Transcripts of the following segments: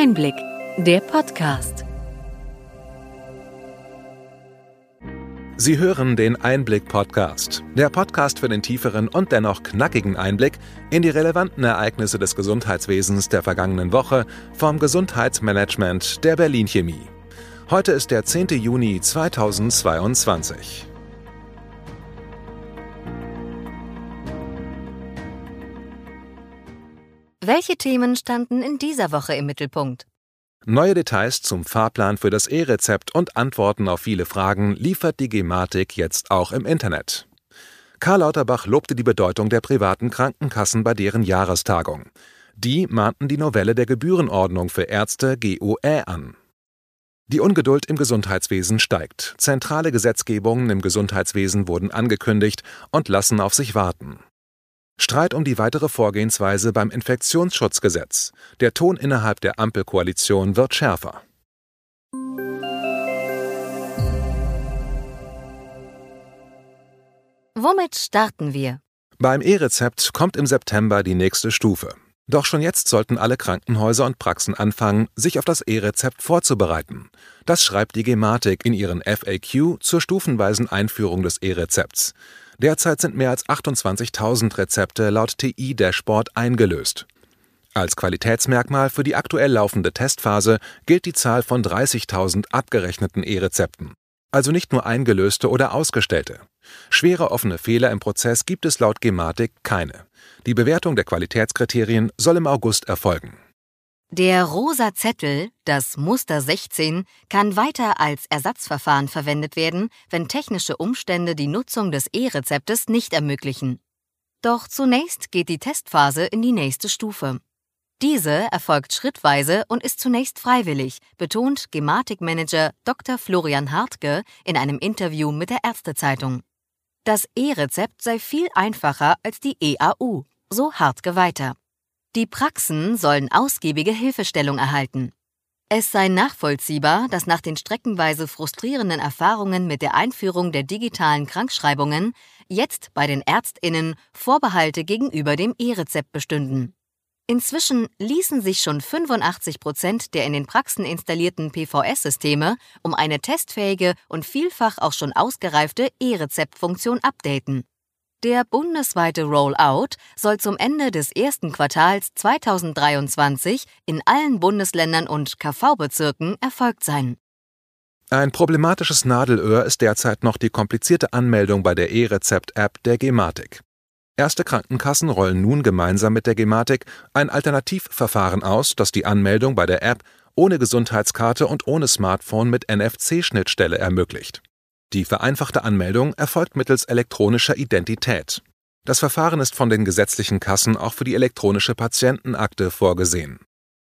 Einblick, der Podcast. Sie hören den Einblick-Podcast, der Podcast für den tieferen und dennoch knackigen Einblick in die relevanten Ereignisse des Gesundheitswesens der vergangenen Woche vom Gesundheitsmanagement der Berlin Chemie. Heute ist der 10. Juni 2022. Welche Themen standen in dieser Woche im Mittelpunkt? Neue Details zum Fahrplan für das E-Rezept und Antworten auf viele Fragen liefert die Gematik jetzt auch im Internet. Karl Lauterbach lobte die Bedeutung der privaten Krankenkassen bei deren Jahrestagung. Die mahnten die Novelle der Gebührenordnung für Ärzte GOE an. Die Ungeduld im Gesundheitswesen steigt. Zentrale Gesetzgebungen im Gesundheitswesen wurden angekündigt und lassen auf sich warten. Streit um die weitere Vorgehensweise beim Infektionsschutzgesetz. Der Ton innerhalb der Ampelkoalition wird schärfer. Womit starten wir? Beim E-Rezept kommt im September die nächste Stufe. Doch schon jetzt sollten alle Krankenhäuser und Praxen anfangen, sich auf das E-Rezept vorzubereiten. Das schreibt die Gematik in ihren FAQ zur stufenweisen Einführung des E-Rezepts. Derzeit sind mehr als 28.000 Rezepte laut TI-Dashboard eingelöst. Als Qualitätsmerkmal für die aktuell laufende Testphase gilt die Zahl von 30.000 abgerechneten E-Rezepten. Also nicht nur eingelöste oder ausgestellte. Schwere offene Fehler im Prozess gibt es laut Gematik keine. Die Bewertung der Qualitätskriterien soll im August erfolgen. Der rosa Zettel, das Muster 16, kann weiter als Ersatzverfahren verwendet werden, wenn technische Umstände die Nutzung des E-Rezeptes nicht ermöglichen. Doch zunächst geht die Testphase in die nächste Stufe. Diese erfolgt schrittweise und ist zunächst freiwillig, betont Gematik-Manager Dr. Florian Hartke in einem Interview mit der Ärztezeitung. Das E-Rezept sei viel einfacher als die EAU, so Hartke weiter. Die Praxen sollen ausgiebige Hilfestellung erhalten. Es sei nachvollziehbar, dass nach den streckenweise frustrierenden Erfahrungen mit der Einführung der digitalen Krankschreibungen jetzt bei den Ärztinnen Vorbehalte gegenüber dem E-Rezept bestünden. Inzwischen ließen sich schon 85 Prozent der in den Praxen installierten PVS-Systeme um eine testfähige und vielfach auch schon ausgereifte E-Rezeptfunktion updaten. Der bundesweite Rollout soll zum Ende des ersten Quartals 2023 in allen Bundesländern und KV-Bezirken erfolgt sein. Ein problematisches Nadelöhr ist derzeit noch die komplizierte Anmeldung bei der E-Rezept-App der Gematik. Erste Krankenkassen rollen nun gemeinsam mit der Gematik ein Alternativverfahren aus, das die Anmeldung bei der App ohne Gesundheitskarte und ohne Smartphone mit NFC-Schnittstelle ermöglicht. Die vereinfachte Anmeldung erfolgt mittels elektronischer Identität. Das Verfahren ist von den gesetzlichen Kassen auch für die elektronische Patientenakte vorgesehen.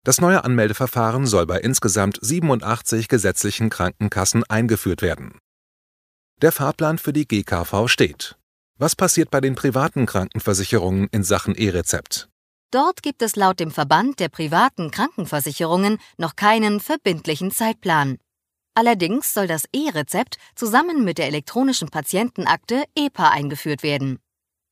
Das neue Anmeldeverfahren soll bei insgesamt 87 gesetzlichen Krankenkassen eingeführt werden. Der Fahrplan für die GKV steht. Was passiert bei den privaten Krankenversicherungen in Sachen E-Rezept? Dort gibt es laut dem Verband der privaten Krankenversicherungen noch keinen verbindlichen Zeitplan. Allerdings soll das E-Rezept zusammen mit der elektronischen Patientenakte EPA eingeführt werden.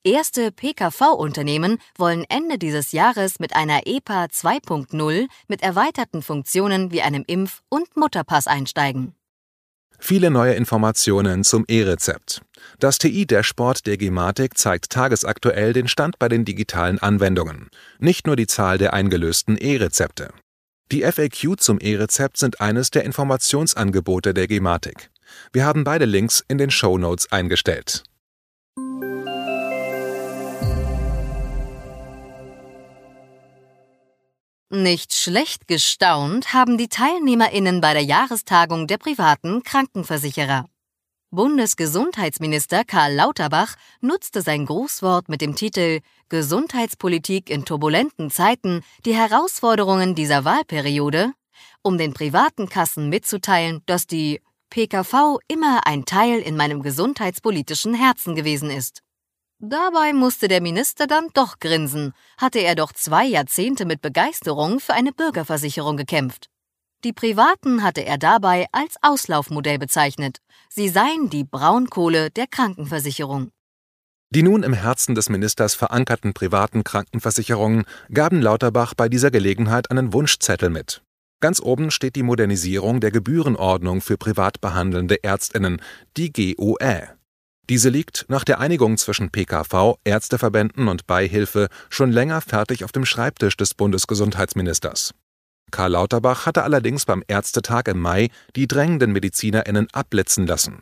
Erste PKV-Unternehmen wollen Ende dieses Jahres mit einer EPA 2.0 mit erweiterten Funktionen wie einem Impf- und Mutterpass einsteigen. Viele neue Informationen zum E-Rezept. Das TI-Dashboard der Gematik zeigt tagesaktuell den Stand bei den digitalen Anwendungen, nicht nur die Zahl der eingelösten E-Rezepte. Die FAQ zum E-Rezept sind eines der Informationsangebote der Gematik. Wir haben beide Links in den Show Notes eingestellt. Nicht schlecht gestaunt haben die TeilnehmerInnen bei der Jahrestagung der privaten Krankenversicherer. Bundesgesundheitsminister Karl Lauterbach nutzte sein Grußwort mit dem Titel Gesundheitspolitik in turbulenten Zeiten, die Herausforderungen dieser Wahlperiode, um den privaten Kassen mitzuteilen, dass die PKV immer ein Teil in meinem gesundheitspolitischen Herzen gewesen ist. Dabei musste der Minister dann doch grinsen, hatte er doch zwei Jahrzehnte mit Begeisterung für eine Bürgerversicherung gekämpft. Die Privaten hatte er dabei als Auslaufmodell bezeichnet. Sie seien die Braunkohle der Krankenversicherung. Die nun im Herzen des Ministers verankerten privaten Krankenversicherungen gaben Lauterbach bei dieser Gelegenheit einen Wunschzettel mit. Ganz oben steht die Modernisierung der Gebührenordnung für privat behandelnde Ärztinnen, die GOÄ. Diese liegt nach der Einigung zwischen PKV, Ärzteverbänden und Beihilfe schon länger fertig auf dem Schreibtisch des Bundesgesundheitsministers. Karl Lauterbach hatte allerdings beim Ärztetag im Mai die drängenden MedizinerInnen abblitzen lassen.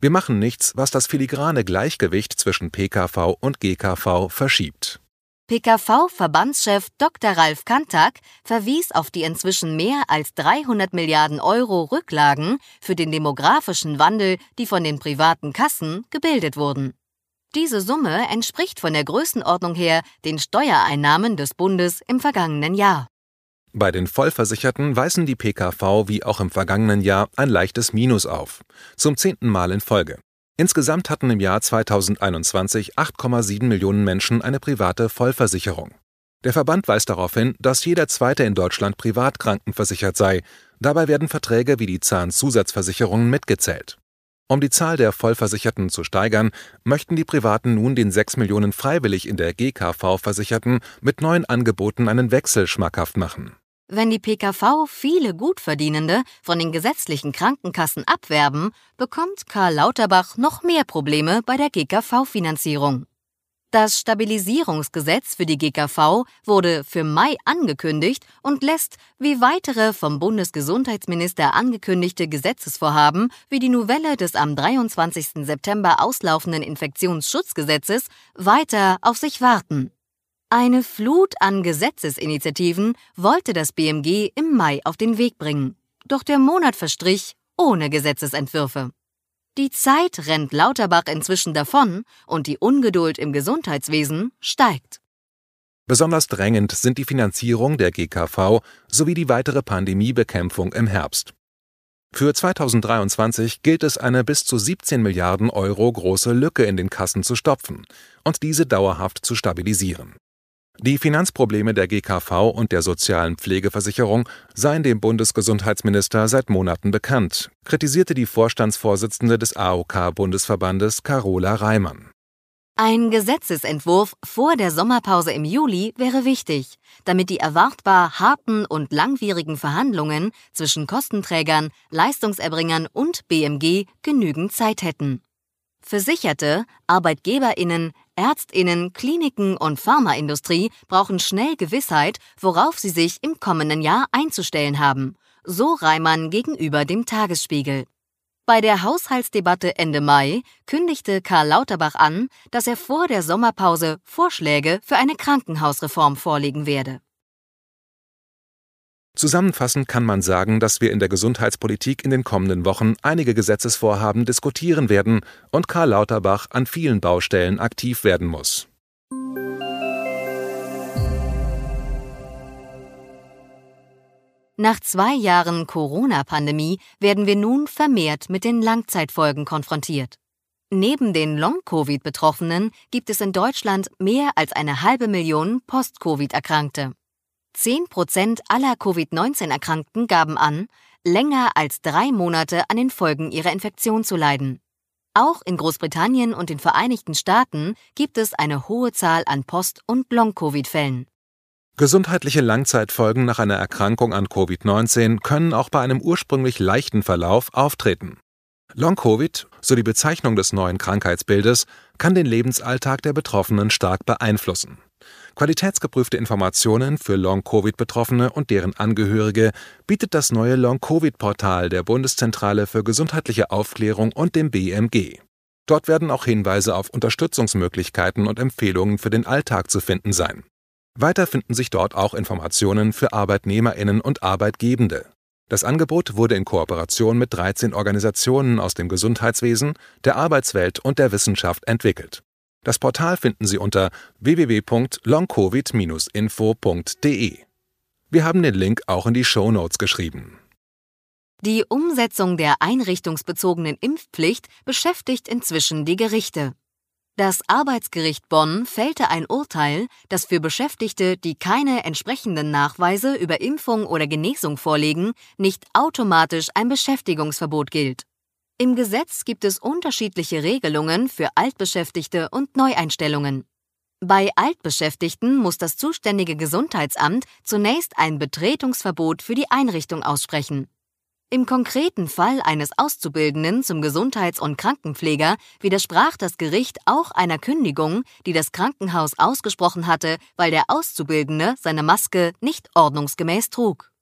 Wir machen nichts, was das filigrane Gleichgewicht zwischen PKV und GKV verschiebt. PKV-Verbandschef Dr. Ralf Kantak verwies auf die inzwischen mehr als 300 Milliarden Euro Rücklagen für den demografischen Wandel, die von den privaten Kassen gebildet wurden. Diese Summe entspricht von der Größenordnung her den Steuereinnahmen des Bundes im vergangenen Jahr. Bei den Vollversicherten weisen die PKV wie auch im vergangenen Jahr ein leichtes Minus auf, zum zehnten Mal in Folge. Insgesamt hatten im Jahr 2021 8,7 Millionen Menschen eine private Vollversicherung. Der Verband weist darauf hin, dass jeder Zweite in Deutschland privat krankenversichert sei. Dabei werden Verträge wie die Zahnzusatzversicherungen mitgezählt. Um die Zahl der Vollversicherten zu steigern, möchten die Privaten nun den 6 Millionen freiwillig in der GKV Versicherten mit neuen Angeboten einen Wechsel schmackhaft machen. Wenn die PKV viele Gutverdienende von den gesetzlichen Krankenkassen abwerben, bekommt Karl Lauterbach noch mehr Probleme bei der GKV-Finanzierung. Das Stabilisierungsgesetz für die GKV wurde für Mai angekündigt und lässt, wie weitere vom Bundesgesundheitsminister angekündigte Gesetzesvorhaben wie die Novelle des am 23. September auslaufenden Infektionsschutzgesetzes, weiter auf sich warten. Eine Flut an Gesetzesinitiativen wollte das BMG im Mai auf den Weg bringen. Doch der Monat verstrich ohne Gesetzesentwürfe. Die Zeit rennt Lauterbach inzwischen davon und die Ungeduld im Gesundheitswesen steigt. Besonders drängend sind die Finanzierung der GKV sowie die weitere Pandemiebekämpfung im Herbst. Für 2023 gilt es, eine bis zu 17 Milliarden Euro große Lücke in den Kassen zu stopfen und diese dauerhaft zu stabilisieren. Die Finanzprobleme der GKV und der sozialen Pflegeversicherung seien dem Bundesgesundheitsminister seit Monaten bekannt, kritisierte die Vorstandsvorsitzende des AOK-Bundesverbandes Carola Reimann. Ein Gesetzesentwurf vor der Sommerpause im Juli wäre wichtig, damit die erwartbar harten und langwierigen Verhandlungen zwischen Kostenträgern, Leistungserbringern und BMG genügend Zeit hätten. Versicherte, Arbeitgeberinnen, Ärztinnen, Kliniken und Pharmaindustrie brauchen schnell Gewissheit, worauf sie sich im kommenden Jahr einzustellen haben, so Reimann gegenüber dem Tagesspiegel. Bei der Haushaltsdebatte Ende Mai kündigte Karl Lauterbach an, dass er vor der Sommerpause Vorschläge für eine Krankenhausreform vorlegen werde. Zusammenfassend kann man sagen, dass wir in der Gesundheitspolitik in den kommenden Wochen einige Gesetzesvorhaben diskutieren werden und Karl Lauterbach an vielen Baustellen aktiv werden muss. Nach zwei Jahren Corona-Pandemie werden wir nun vermehrt mit den Langzeitfolgen konfrontiert. Neben den Long-Covid-Betroffenen gibt es in Deutschland mehr als eine halbe Million Post-Covid-Erkrankte. 10 Prozent aller Covid-19-Erkrankten gaben an, länger als drei Monate an den Folgen ihrer Infektion zu leiden. Auch in Großbritannien und den Vereinigten Staaten gibt es eine hohe Zahl an Post- und Long-Covid-Fällen. Gesundheitliche Langzeitfolgen nach einer Erkrankung an Covid-19 können auch bei einem ursprünglich leichten Verlauf auftreten. Long-Covid, so die Bezeichnung des neuen Krankheitsbildes, kann den Lebensalltag der Betroffenen stark beeinflussen. Qualitätsgeprüfte Informationen für Long-Covid-Betroffene und deren Angehörige bietet das neue Long-Covid-Portal der Bundeszentrale für gesundheitliche Aufklärung und dem BMG. Dort werden auch Hinweise auf Unterstützungsmöglichkeiten und Empfehlungen für den Alltag zu finden sein. Weiter finden sich dort auch Informationen für Arbeitnehmerinnen und Arbeitgebende. Das Angebot wurde in Kooperation mit 13 Organisationen aus dem Gesundheitswesen, der Arbeitswelt und der Wissenschaft entwickelt. Das Portal finden Sie unter www.longcovid-info.de. Wir haben den Link auch in die Show Notes geschrieben. Die Umsetzung der einrichtungsbezogenen Impfpflicht beschäftigt inzwischen die Gerichte. Das Arbeitsgericht Bonn fällte ein Urteil, das für Beschäftigte, die keine entsprechenden Nachweise über Impfung oder Genesung vorlegen, nicht automatisch ein Beschäftigungsverbot gilt. Im Gesetz gibt es unterschiedliche Regelungen für Altbeschäftigte und Neueinstellungen. Bei Altbeschäftigten muss das zuständige Gesundheitsamt zunächst ein Betretungsverbot für die Einrichtung aussprechen. Im konkreten Fall eines Auszubildenden zum Gesundheits- und Krankenpfleger widersprach das Gericht auch einer Kündigung, die das Krankenhaus ausgesprochen hatte, weil der Auszubildende seine Maske nicht ordnungsgemäß trug.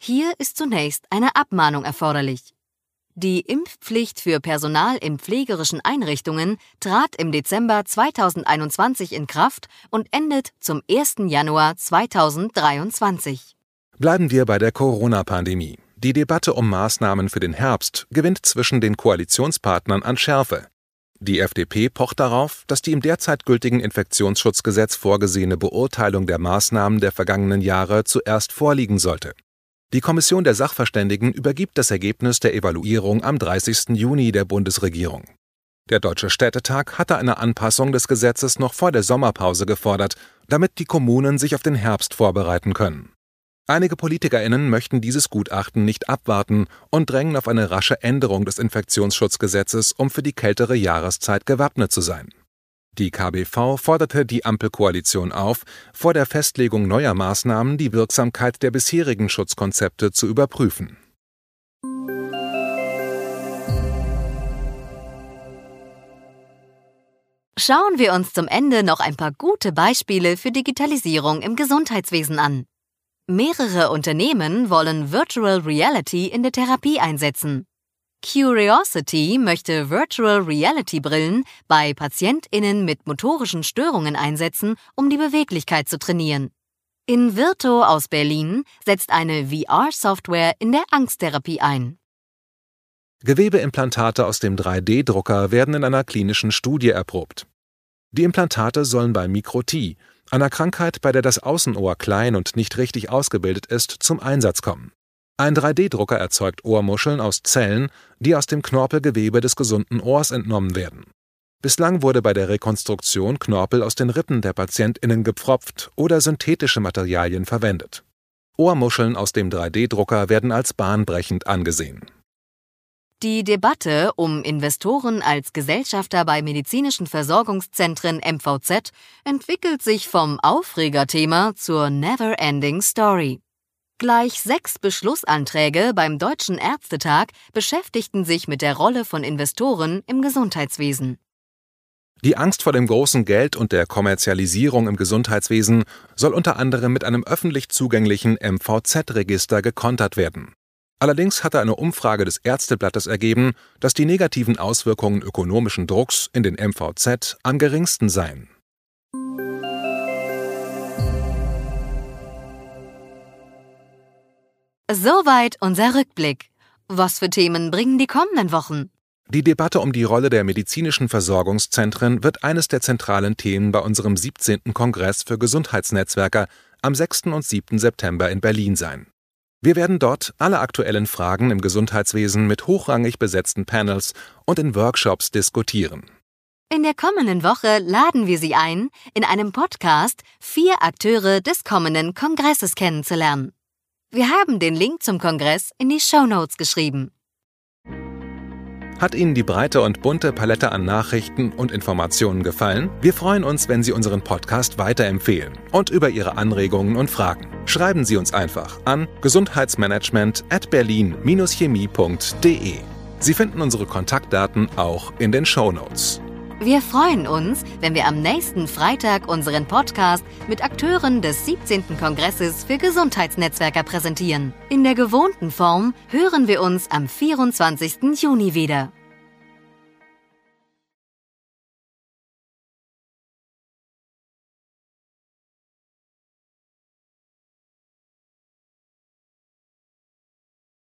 Hier ist zunächst eine Abmahnung erforderlich. Die Impfpflicht für Personal in pflegerischen Einrichtungen trat im Dezember 2021 in Kraft und endet zum 1. Januar 2023. Bleiben wir bei der Corona-Pandemie. Die Debatte um Maßnahmen für den Herbst gewinnt zwischen den Koalitionspartnern an Schärfe. Die FDP pocht darauf, dass die im derzeit gültigen Infektionsschutzgesetz vorgesehene Beurteilung der Maßnahmen der vergangenen Jahre zuerst vorliegen sollte. Die Kommission der Sachverständigen übergibt das Ergebnis der Evaluierung am 30. Juni der Bundesregierung. Der Deutsche Städtetag hatte eine Anpassung des Gesetzes noch vor der Sommerpause gefordert, damit die Kommunen sich auf den Herbst vorbereiten können. Einige PolitikerInnen möchten dieses Gutachten nicht abwarten und drängen auf eine rasche Änderung des Infektionsschutzgesetzes, um für die kältere Jahreszeit gewappnet zu sein. Die KBV forderte die Ampelkoalition auf, vor der Festlegung neuer Maßnahmen die Wirksamkeit der bisherigen Schutzkonzepte zu überprüfen. Schauen wir uns zum Ende noch ein paar gute Beispiele für Digitalisierung im Gesundheitswesen an. Mehrere Unternehmen wollen Virtual Reality in der Therapie einsetzen. Curiosity möchte Virtual Reality Brillen bei Patientinnen mit motorischen Störungen einsetzen, um die Beweglichkeit zu trainieren. In Virto aus Berlin setzt eine VR-Software in der Angsttherapie ein. Gewebeimplantate aus dem 3D-Drucker werden in einer klinischen Studie erprobt. Die Implantate sollen bei Mikrotie, einer Krankheit, bei der das Außenohr klein und nicht richtig ausgebildet ist, zum Einsatz kommen. Ein 3D-Drucker erzeugt Ohrmuscheln aus Zellen, die aus dem Knorpelgewebe des gesunden Ohrs entnommen werden. Bislang wurde bei der Rekonstruktion Knorpel aus den Rippen der PatientInnen gepfropft oder synthetische Materialien verwendet. Ohrmuscheln aus dem 3D-Drucker werden als bahnbrechend angesehen. Die Debatte um Investoren als Gesellschafter bei medizinischen Versorgungszentren MVZ entwickelt sich vom Aufregerthema zur Never-Ending Story. Gleich sechs Beschlussanträge beim Deutschen Ärztetag beschäftigten sich mit der Rolle von Investoren im Gesundheitswesen. Die Angst vor dem großen Geld und der Kommerzialisierung im Gesundheitswesen soll unter anderem mit einem öffentlich zugänglichen MVZ-Register gekontert werden. Allerdings hatte eine Umfrage des Ärzteblattes ergeben, dass die negativen Auswirkungen ökonomischen Drucks in den MVZ am geringsten seien. Soweit unser Rückblick. Was für Themen bringen die kommenden Wochen? Die Debatte um die Rolle der medizinischen Versorgungszentren wird eines der zentralen Themen bei unserem 17. Kongress für Gesundheitsnetzwerker am 6. und 7. September in Berlin sein. Wir werden dort alle aktuellen Fragen im Gesundheitswesen mit hochrangig besetzten Panels und in Workshops diskutieren. In der kommenden Woche laden wir Sie ein, in einem Podcast vier Akteure des kommenden Kongresses kennenzulernen. Wir haben den Link zum Kongress in die Show Notes geschrieben. Hat Ihnen die breite und bunte Palette an Nachrichten und Informationen gefallen? Wir freuen uns, wenn Sie unseren Podcast weiterempfehlen und über Ihre Anregungen und Fragen. Schreiben Sie uns einfach an gesundheitsmanagement at berlin-chemie.de. Sie finden unsere Kontaktdaten auch in den Show Notes. Wir freuen uns, wenn wir am nächsten Freitag unseren Podcast mit Akteuren des 17. Kongresses für Gesundheitsnetzwerker präsentieren. In der gewohnten Form hören wir uns am 24. Juni wieder.